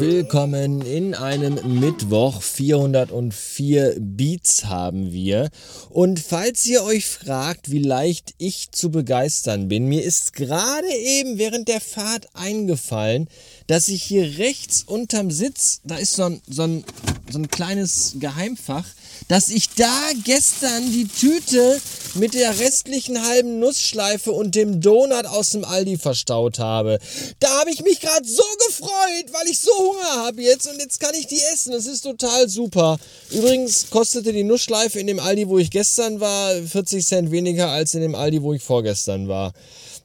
willkommen in einem Mittwoch. 404 Beats haben wir. Und falls ihr euch fragt, wie leicht ich zu begeistern bin, mir ist gerade eben während der Fahrt eingefallen, dass ich hier rechts unterm Sitz, da ist so ein, so ein, so ein kleines Geheimfach, dass ich da gestern die Tüte mit der restlichen halben Nussschleife und dem Donut aus dem Aldi verstaut habe. Da habe ich mich gerade so gefreut, weil ich so Hunger habe jetzt und jetzt kann ich die essen. Das ist total super. Übrigens kostete die Nussschleife in dem Aldi, wo ich gestern war, 40 Cent weniger als in dem Aldi, wo ich vorgestern war.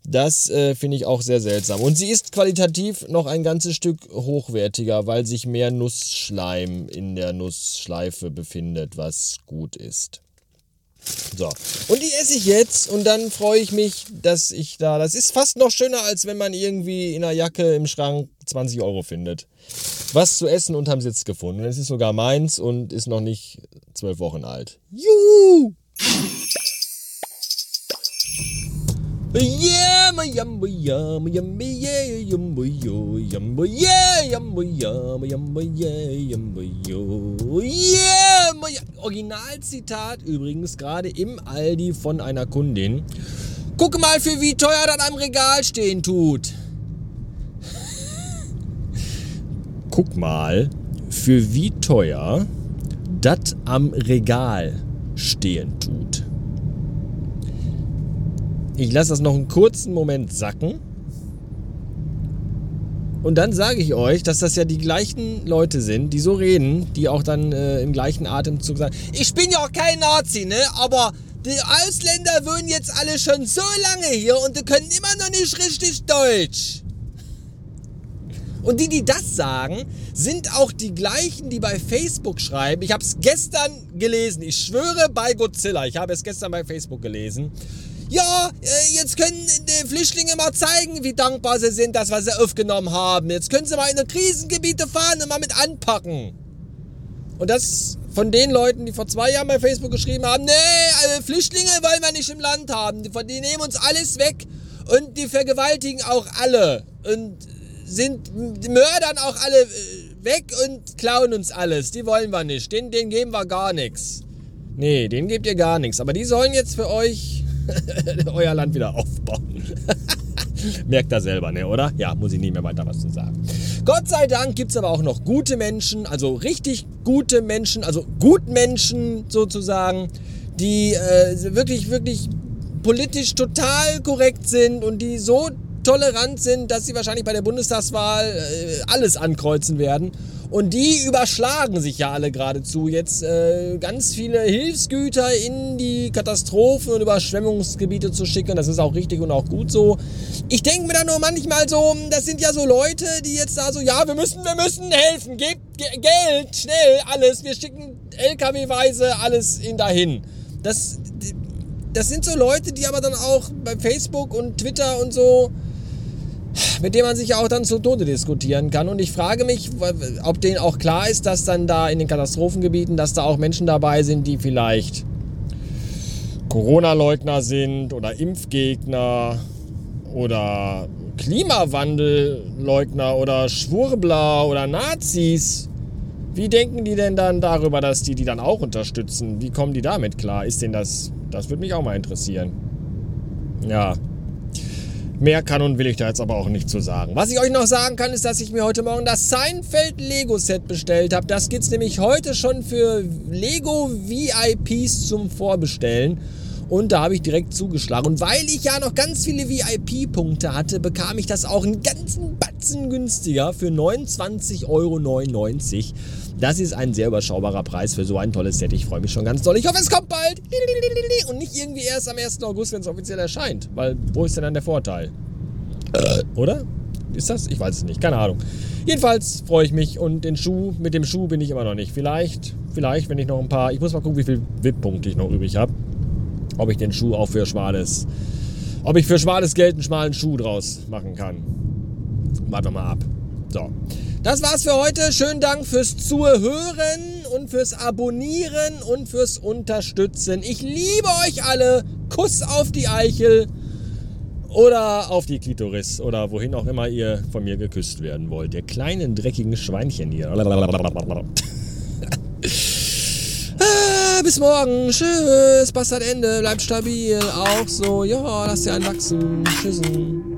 Das äh, finde ich auch sehr seltsam. Und sie ist qualitativ noch ein ganzes Stück hochwertiger, weil sich mehr Nussschleim in der Nussschleife befindet, was gut ist. So, und die esse ich jetzt und dann freue ich mich, dass ich da. Das ist fast noch schöner, als wenn man irgendwie in einer Jacke im Schrank 20 Euro findet. Was zu essen unterm Sitz gefunden. Es ist sogar meins und ist noch nicht zwölf Wochen alt. Juhu! Yeah, Originalzitat übrigens gerade im Aldi von einer Kundin. Guck mal, für wie teuer das am Regal stehen tut. Guck mal, für wie teuer das am Regal stehen tut. Ich lasse das noch einen kurzen Moment sacken. Und dann sage ich euch, dass das ja die gleichen Leute sind, die so reden, die auch dann äh, im gleichen Atemzug sagen, ich bin ja auch kein Nazi, ne? Aber die Ausländer wohnen jetzt alle schon so lange hier und die können immer noch nicht richtig Deutsch. Und die, die das sagen, sind auch die gleichen, die bei Facebook schreiben. Ich habe es gestern gelesen. Ich schwöre bei Godzilla. Ich habe es gestern bei Facebook gelesen ja, äh, jetzt können die Flüchtlinge mal zeigen, wie dankbar sie sind, dass wir sie aufgenommen haben. Jetzt können sie mal in die Krisengebiete fahren und mal mit anpacken. Und das von den Leuten, die vor zwei Jahren bei Facebook geschrieben haben, nee, also Flüchtlinge wollen wir nicht im Land haben. Die, nehmen uns alles weg und die vergewaltigen auch alle und sind mördern auch alle äh, weg und klauen uns alles. Die wollen wir nicht. Denen, denen geben wir gar nichts. Nee, denen gebt ihr gar nichts. Aber die sollen jetzt für euch euer Land wieder aufbauen. Merkt er selber, ne, oder? Ja, muss ich nicht mehr weiter was zu sagen. Gott sei Dank gibt es aber auch noch gute Menschen, also richtig gute Menschen, also Gutmenschen sozusagen, die äh, wirklich, wirklich politisch total korrekt sind und die so tolerant sind, dass sie wahrscheinlich bei der Bundestagswahl äh, alles ankreuzen werden. Und die überschlagen sich ja alle geradezu jetzt äh, ganz viele Hilfsgüter in die Katastrophen- und Überschwemmungsgebiete zu schicken. Das ist auch richtig und auch gut so. Ich denke mir da nur manchmal so, das sind ja so Leute, die jetzt da so, ja, wir müssen, wir müssen helfen, gebt Geld, schnell, alles. Wir schicken LKW-weise alles in dahin. Das, das sind so Leute, die aber dann auch bei Facebook und Twitter und so mit dem man sich auch dann zu Tode diskutieren kann. Und ich frage mich, ob denen auch klar ist, dass dann da in den Katastrophengebieten, dass da auch Menschen dabei sind, die vielleicht Corona-Leugner sind oder Impfgegner oder Klimawandelleugner oder Schwurbler oder Nazis. Wie denken die denn dann darüber, dass die die dann auch unterstützen? Wie kommen die damit klar? Ist denn das, das würde mich auch mal interessieren. Ja, Mehr kann und will ich da jetzt aber auch nicht zu sagen. Was ich euch noch sagen kann, ist, dass ich mir heute Morgen das Seinfeld Lego Set bestellt habe. Das gibt es nämlich heute schon für Lego VIPs zum Vorbestellen. Und da habe ich direkt zugeschlagen. Und weil ich ja noch ganz viele VIP-Punkte hatte, bekam ich das auch einen ganzen Batzen günstiger für 29,99 Euro. Das ist ein sehr überschaubarer Preis für so ein tolles Set. Ich freue mich schon ganz doll. Ich hoffe, es kommt bald. Und nicht irgendwie erst am 1. August, wenn es offiziell erscheint. Weil wo ist denn dann der Vorteil? Äh, oder? Ist das? Ich weiß es nicht. Keine Ahnung. Jedenfalls freue ich mich und den Schuh, mit dem Schuh bin ich immer noch nicht. Vielleicht, vielleicht, wenn ich noch ein paar. Ich muss mal gucken, wie viele VIP-Punkte ich noch übrig habe ob ich den Schuh auch für schmales, ob ich für schmales Geld einen schmalen Schuh draus machen kann. Warte mal ab. So. Das war's für heute. Schönen Dank fürs Zuhören und fürs Abonnieren und fürs Unterstützen. Ich liebe euch alle. Kuss auf die Eichel. Oder auf die Klitoris oder wohin auch immer ihr von mir geküsst werden wollt. Ihr kleinen dreckigen Schweinchen hier. ah, bis morgen. Tschüss. Bastard Ende. Bleibt stabil. Auch so. Ja, lasst ihr einen wachsen. Tschüssen.